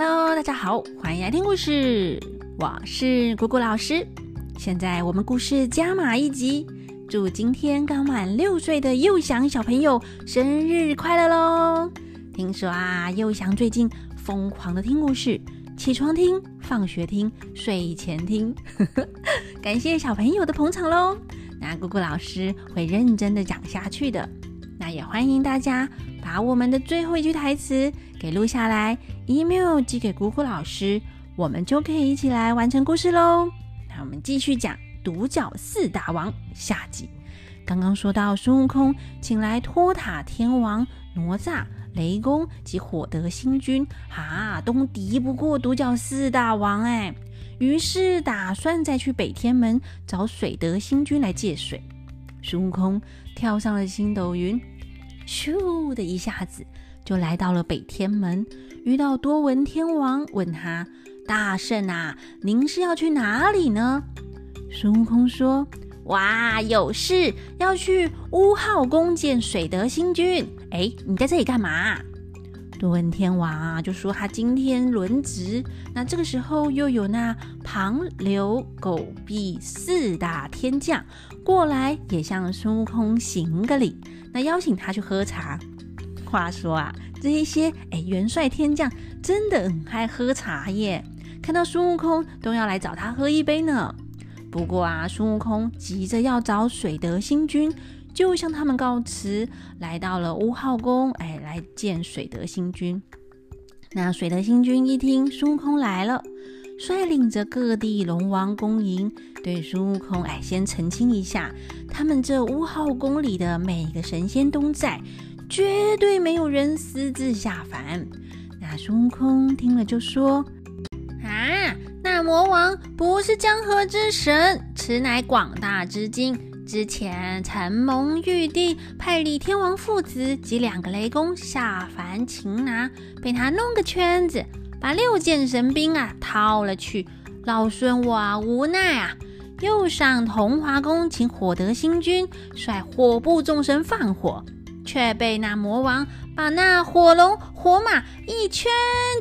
Hello，大家好，欢迎来听故事，我是姑姑老师。现在我们故事加码一集，祝今天刚满六岁的幼翔小朋友生日快乐喽！听说啊，幼翔最近疯狂的听故事，起床听，放学听，睡前听，感谢小朋友的捧场喽！那姑姑老师会认真的讲下去的。那也欢迎大家把我们的最后一句台词给录下来，email 寄给姑姑老师，我们就可以一起来完成故事喽。那我们继续讲独角四大王下集。刚刚说到孙悟空请来托塔天王哪吒、雷公及火德星君，啊，都敌不过独角四大王哎，于是打算再去北天门找水德星君来借水。孙悟空跳上了星斗云，咻的一下子就来到了北天门，遇到多闻天王，问他：“大圣啊，您是要去哪里呢？”孙悟空说：“哇，有事要去乌号宫见水德星君。哎，你在这里干嘛？”多闻天王啊，就说他今天轮值。那这个时候又有那庞、刘、狗、毕四大天将过来，也向孙悟空行个礼，那邀请他去喝茶。话说啊，这一些哎元帅天将真的很爱喝茶耶，看到孙悟空都要来找他喝一杯呢。不过啊，孙悟空急着要找水德星君。就向他们告辞，来到了乌号宫，哎，来见水德星君。那水德星君一听孙悟空来了，率领着各地龙王恭迎，对孙悟空哎，先澄清一下，他们这五号宫里的每个神仙都在，绝对没有人私自下凡。那孙悟空听了就说：“啊，那魔王不是江河之神，此乃广大之精。”之前，承蒙玉帝派李天王父子及两个雷公下凡擒拿，被他弄个圈子，把六件神兵啊掏了去。老孙我啊无奈啊，又上桐华宫请火德星君率火部众神放火，却被那魔王把那火龙火马一圈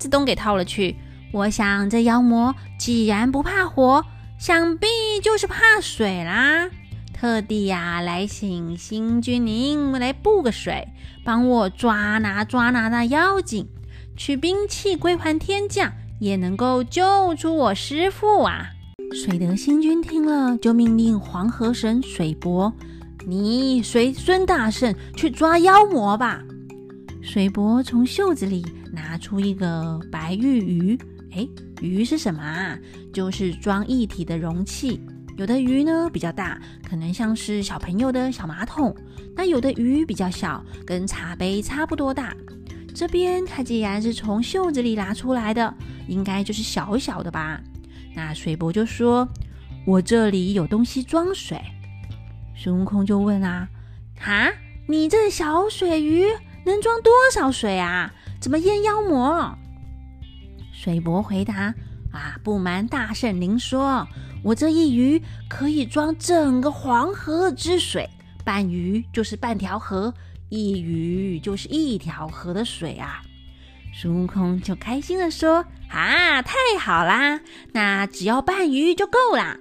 子都给掏了去。我想这妖魔既然不怕火，想必就是怕水啦。特地呀，来请星君您来布个水，帮我抓拿抓拿那妖精，取兵器归还天将，也能够救出我师父啊！水德星君听了，就命令黄河神水伯：“你随孙大圣去抓妖魔吧。”水伯从袖子里拿出一个白玉鱼，哎，鱼是什么啊？就是装液体的容器。有的鱼呢比较大，可能像是小朋友的小马桶；那有的鱼比较小，跟茶杯差不多大。这边它既然是从袖子里拿出来的，应该就是小小的吧？那水伯就说：“我这里有东西装水。”孙悟空就问啊：“哈，你这小水鱼能装多少水啊？怎么淹妖魔？”水伯回答：“啊，不瞒大圣您说。”我这一鱼可以装整个黄河之水，半鱼就是半条河，一鱼就是一条河的水啊！孙悟空就开心的说：“啊，太好啦！那只要半鱼就够啦！”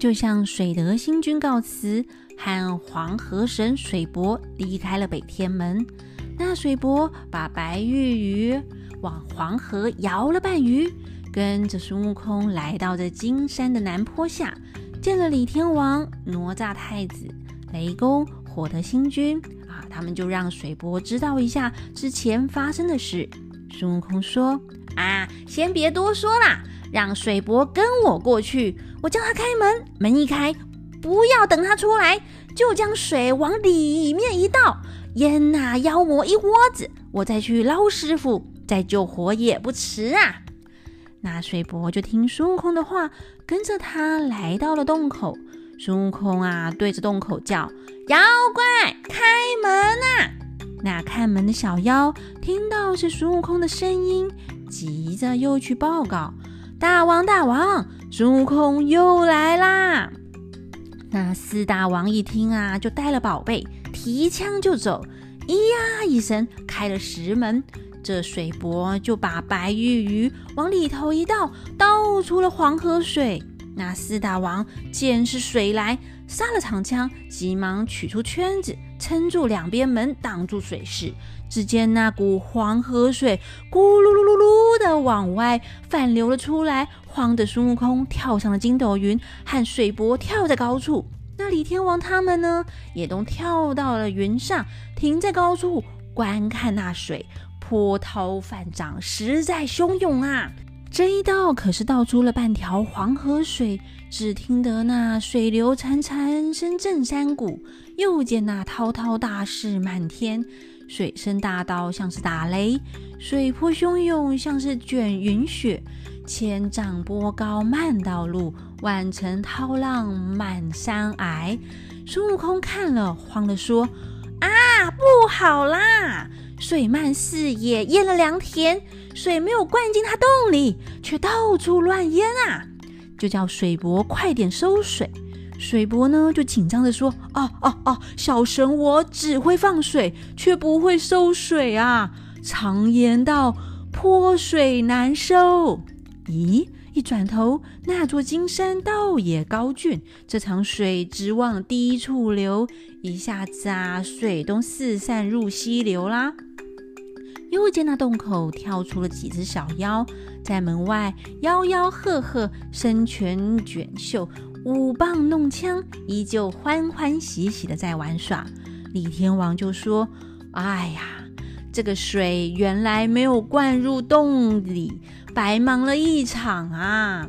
就向水德星君告辞，和黄河神水伯离开了北天门。那水伯把白玉鱼往黄河摇了半鱼。跟着孙悟空来到这金山的南坡下，见了李天王、哪吒太子、雷公、火德星君啊，他们就让水伯知道一下之前发生的事。孙悟空说：“啊，先别多说啦，让水伯跟我过去，我叫他开门，门一开，不要等他出来，就将水往里面一倒，淹那妖魔一窝子，我再去捞师傅，再救活也不迟啊。”那水伯就听孙悟空的话，跟着他来到了洞口。孙悟空啊，对着洞口叫：“妖怪，开！”那看门的小妖听到是孙悟空的声音，急着又去报告：“大王，大王，孙悟空又来啦！”那四大王一听啊，就带了宝贝，提枪就走，咿呀一声开了石门。这水伯就把白玉鱼往里头一倒，倒出了黄河水。那四大王见是水来，撒了长枪，急忙取出圈子，撑住两边门，挡住水势。只见那股黄河水咕噜噜噜噜的往外反流了出来，慌得孙悟空跳上了筋斗云，和水伯跳在高处。那李天王他们呢，也都跳到了云上，停在高处观看那水，波涛泛涨，实在汹涌啊！这一道可是倒出了半条黄河水，只听得那水流潺潺，声震山谷；又见那滔滔大势漫天，水声大到像是打雷，水波汹涌像是卷云雪，千丈波高漫道路，万层涛浪满山崖。孙悟空看了，慌了说：“啊，不好啦！水漫四野，淹了良田。”水没有灌进他洞里，却到处乱淹啊！就叫水伯快点收水。水伯呢，就紧张的说：“哦哦哦，小神我只会放水，却不会收水啊！常言道，泼水难收。咦，一转头，那座金山倒也高峻，这场水直往低处流，一下子啊，水都四散入溪流啦。”又见那洞口跳出了几只小妖，在门外吆吆喝喝，身拳卷袖，舞棒弄枪，依旧欢欢喜喜的在玩耍。李天王就说：“哎呀，这个水原来没有灌入洞里，白忙了一场啊！”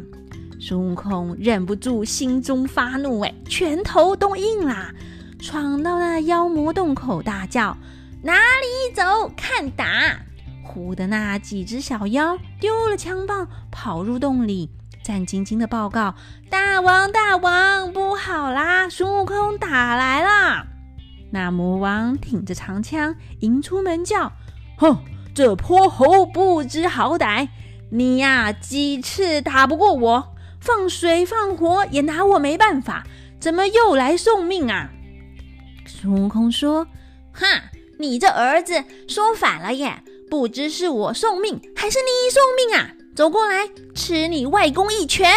孙悟空忍不住心中发怒，哎，拳头都硬啦，闯到那妖魔洞口，大叫。哪里走？看打！唬的那几只小妖丢了枪棒，跑入洞里，战兢兢的报告：“大王，大王，不好啦！孙悟空打来了！”那魔王挺着长枪迎出门叫：“哼，这泼猴不知好歹！你呀，几次打不过我，放水放火也拿我没办法，怎么又来送命啊？”孙悟空说：“哼！”你这儿子说反了耶！不知是我送命还是你送命啊？走过来，吃你外公一拳！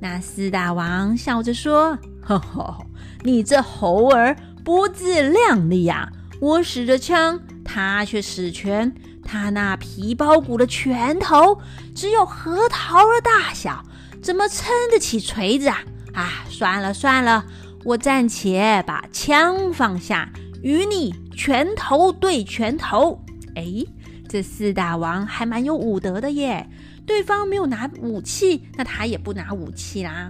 那四大王笑着说：“呵呵，你这猴儿不自量力呀！我使着枪，他却使拳，他那皮包骨的拳头只有核桃的大小，怎么撑得起锤子啊？啊，算了算了，我暂且把枪放下。”与你拳头对拳头，哎，这四大王还蛮有武德的耶。对方没有拿武器，那他也不拿武器啦。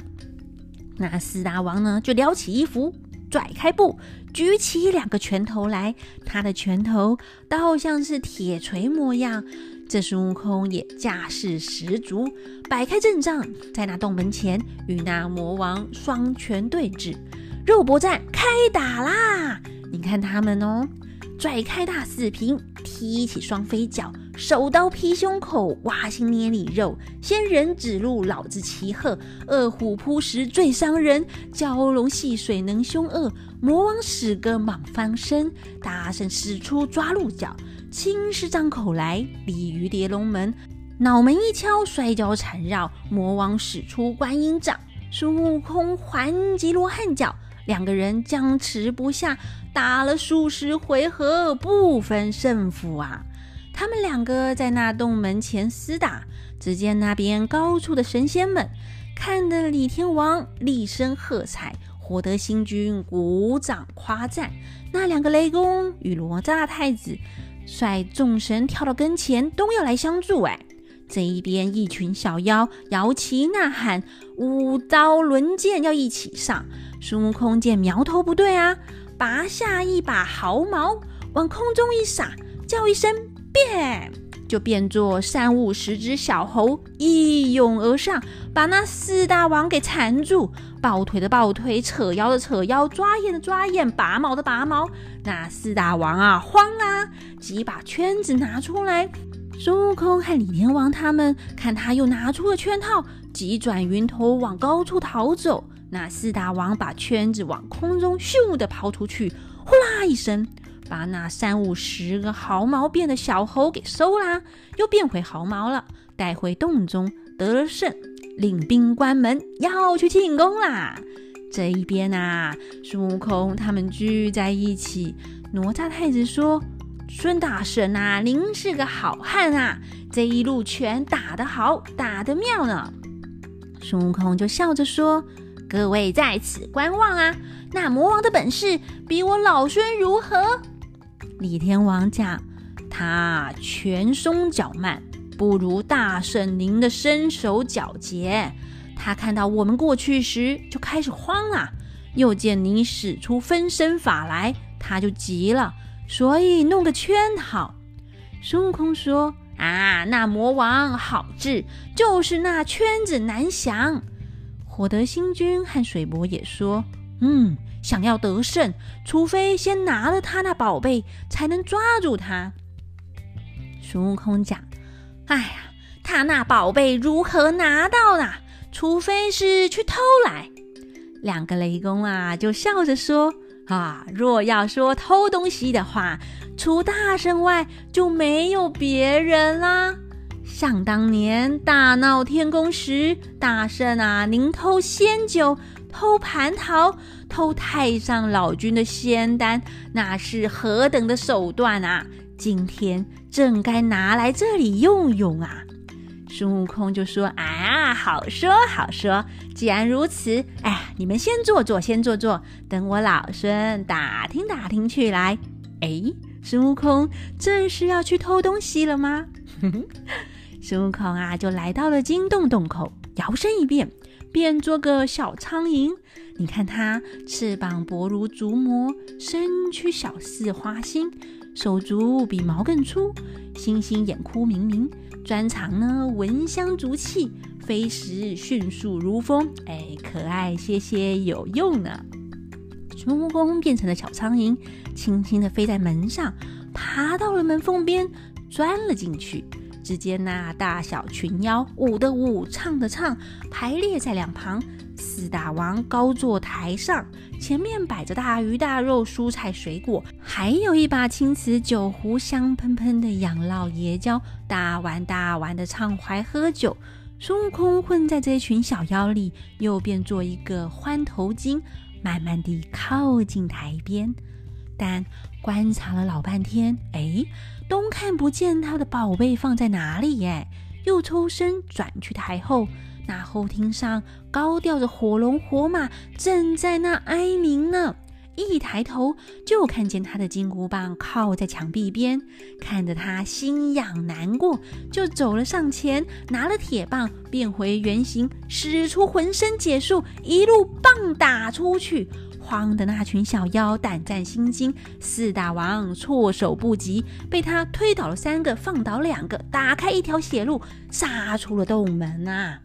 那四大王呢，就撩起衣服，拽开布，举起两个拳头来。他的拳头倒像是铁锤模样。这孙悟空也架势十足，摆开阵仗，在那洞门前与那魔王双拳对峙，肉搏战开打啦！你看他们哦，拽开大四平，踢起双飞脚，手刀劈胸口，挖心捏里肉，仙人指路，老子骑鹤，恶虎扑食最伤人，蛟龙戏水能凶恶，魔王使个蟒翻身，大圣使出抓鹿角，青狮张口来，鲤鱼跌龙门，脑门一敲，摔跤缠绕，魔王使出观音掌，孙悟空还击罗汉脚。两个人僵持不下，打了数十回合，不分胜负啊！他们两个在那洞门前厮打，只见那边高处的神仙们看得李天王厉声喝彩，获得星君鼓掌夸赞。那两个雷公与哪吒太子率众神跳到跟前，都要来相助。哎，这一边一群小妖摇旗呐喊，舞刀轮剑要一起上。孙悟空见苗头不对啊，拔下一把毫毛，往空中一撒，叫一声“变”，就变作三五十只小猴一涌而上，把那四大王给缠住，抱腿的抱腿，扯腰的扯腰，抓眼的抓眼，拔毛的拔毛。那四大王啊，慌啊，急把圈子拿出来。孙悟空和李天王他们看他又拿出了圈套，急转云头往高处逃走。那四大王把圈子往空中咻的抛出去，呼啦一声，把那三五十个毫毛变的小猴给收啦，又变回毫毛了，带回洞中得了胜，领兵关门要去庆功啦。这一边啊，孙悟空他们聚在一起，哪吒太子说：“孙大圣啊，您是个好汉啊，这一路拳打得好，打得妙呢。”孙悟空就笑着说：“各位在此观望啊，那魔王的本事比我老孙如何？”李天王讲：“他拳松脚慢，不如大圣您的身手矫捷。他看到我们过去时就开始慌了，又见你使出分身法来，他就急了，所以弄个圈好。”孙悟空说。啊，那魔王好治，就是那圈子难降。火德星君和水伯也说：“嗯，想要得胜，除非先拿了他那宝贝，才能抓住他。”孙悟空讲：“哎呀，他那宝贝如何拿到呢？除非是去偷来。”两个雷公啊，就笑着说。啊，若要说偷东西的话，除大圣外就没有别人啦。想当年大闹天宫时，大圣啊，您偷仙酒、偷蟠桃、偷太上老君的仙丹，那是何等的手段啊！今天正该拿来这里用用啊！孙悟空就说：“啊，好说好说。既然如此，哎，你们先坐坐，先坐坐，等我老孙打听打听去来。”哎，孙悟空这是要去偷东西了吗？孙悟空啊，就来到了金洞洞口，摇身一变，变做个小苍蝇。你看它翅膀薄如竹膜，身躯小似花心，手足比毛更粗，星星眼窟明明。专长呢，闻香逐气，飞时迅速如风。哎，可爱些些有用呢。孙悟空变成了小苍蝇，轻轻的飞在门上，爬到了门缝边，钻了进去。只见那大小群妖舞的舞，唱的唱，排列在两旁。四大王高坐台上，前面摆着大鱼大肉、蔬菜水果，还有一把青瓷酒壶，香喷喷的养老爷教，大碗大碗的畅怀喝酒。孙悟空混在这一群小妖里，又变做一个欢头精，慢慢地靠近台边。但观察了老半天，哎，东看不见他的宝贝放在哪里耶，又抽身转去台后。那后厅上高吊着火龙火马，正在那哀鸣呢。一抬头就看见他的金箍棒靠在墙壁边，看着他心痒难过，就走了上前，拿了铁棒变回原形，使出浑身解数，一路棒打出去。慌的那群小妖胆战心惊，四大王措手不及，被他推倒了三个，放倒两个，打开一条血路，杀出了洞门啊！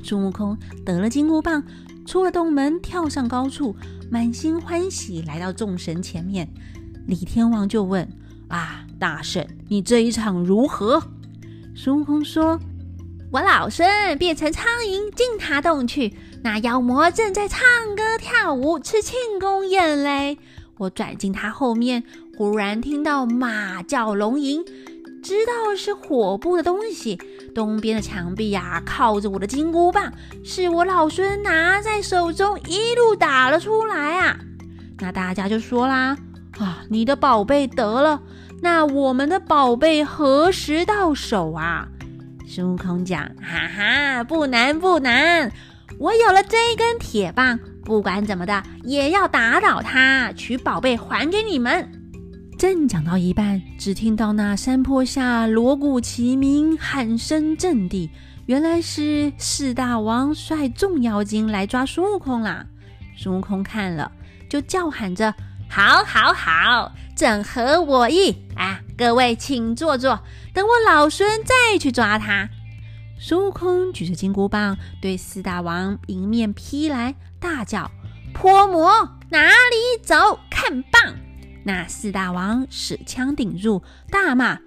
孙悟空得了金箍棒，出了洞门，跳上高处，满心欢喜来到众神前面。李天王就问：“啊，大圣，你这一场如何？”孙悟空说：“我老孙变成苍蝇进他洞去，那妖魔正在唱歌跳舞，吃庆功宴嘞。我转进他后面，忽然听到马叫龙吟。”知道是火部的东西，东边的墙壁呀，靠着我的金箍棒，是我老孙拿在手中一路打了出来啊。那大家就说啦：“啊，你的宝贝得了，那我们的宝贝何时到手啊？”孙悟空讲：“哈哈，不难不难，我有了这根铁棒，不管怎么的也要打倒他，取宝贝还给你们。”正讲到一半，只听到那山坡下锣鼓齐鸣，喊声震地。原来是四大王率众妖精来抓孙悟空啦！孙悟空看了，就叫喊着：“好，好，好，正合我意！啊，各位请坐坐，等我老孙再去抓他。”孙悟空举着金箍棒，对四大王迎面劈来，大叫：“泼魔，哪里走？看棒！”那四大王使枪顶住，大骂：“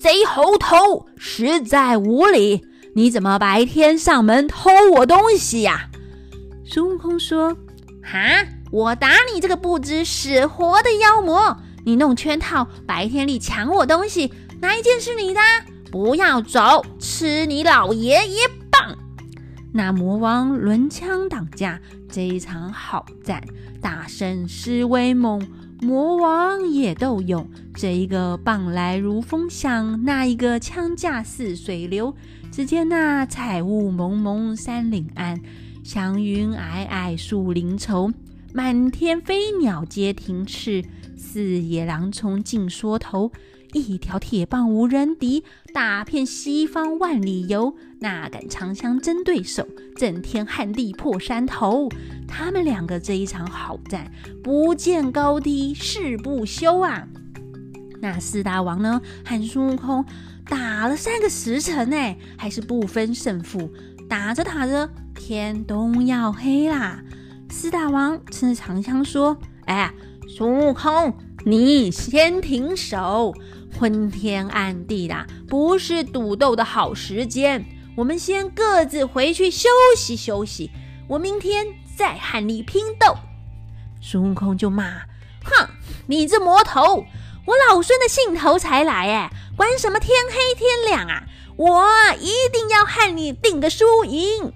贼猴头，实在无礼！你怎么白天上门偷我东西呀？”孙悟空说：“哈，我打你这个不知死活的妖魔！你弄圈套，白天里抢我东西，哪一件是你的？不要走，吃你老爷爷棒！那魔王抡枪挡架，这一场好战，大圣施威猛，魔王也斗勇。这一个棒来如风响，那一个枪架似水流。只见那彩雾蒙蒙山岭暗，祥云霭霭树林稠。满天飞鸟皆停翅，四野狼虫尽缩头。一条铁棒无人敌，打遍西方万里游。哪敢长枪争对手，震天撼地破山头。他们两个这一场好战，不见高低誓不休啊！那四大王呢，和孙悟空打了三个时辰，哎，还是不分胜负。打着打着，天都要黑啦。四大王趁着长枪说：“哎，孙悟空，你先停手。”昏天暗地的，不是赌斗的好时间。我们先各自回去休息休息，我明天再和你拼斗。孙悟空就骂：“哼，你这魔头！我老孙的兴头才来，哎，管什么天黑天亮啊！我一定要和你定个输赢。”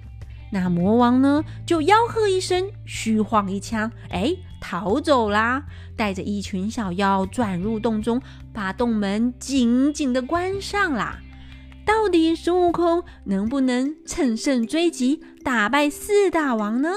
那魔王呢，就吆喝一声，虚晃一枪，哎，逃走啦！带着一群小妖转入洞中，把洞门紧紧的关上啦。到底孙悟空能不能乘胜追击，打败四大王呢？